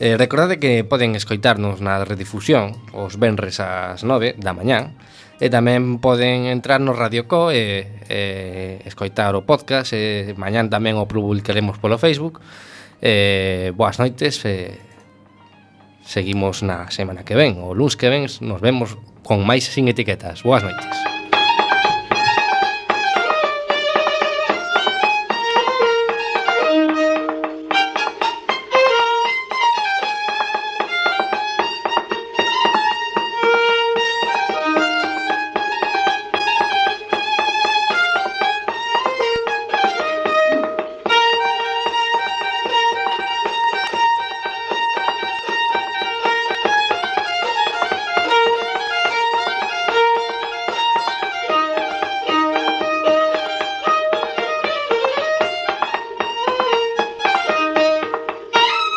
Eh, recordade que poden escoitarnos na redifusión os venres ás 9 da mañán e tamén poden entrar no Radio Co e, e escoitar o podcast e mañán tamén o publicaremos polo Facebook. Eh, boas noites e seguimos na semana que ven, o luns que ven nos vemos con máis sin etiquetas. Boas noites.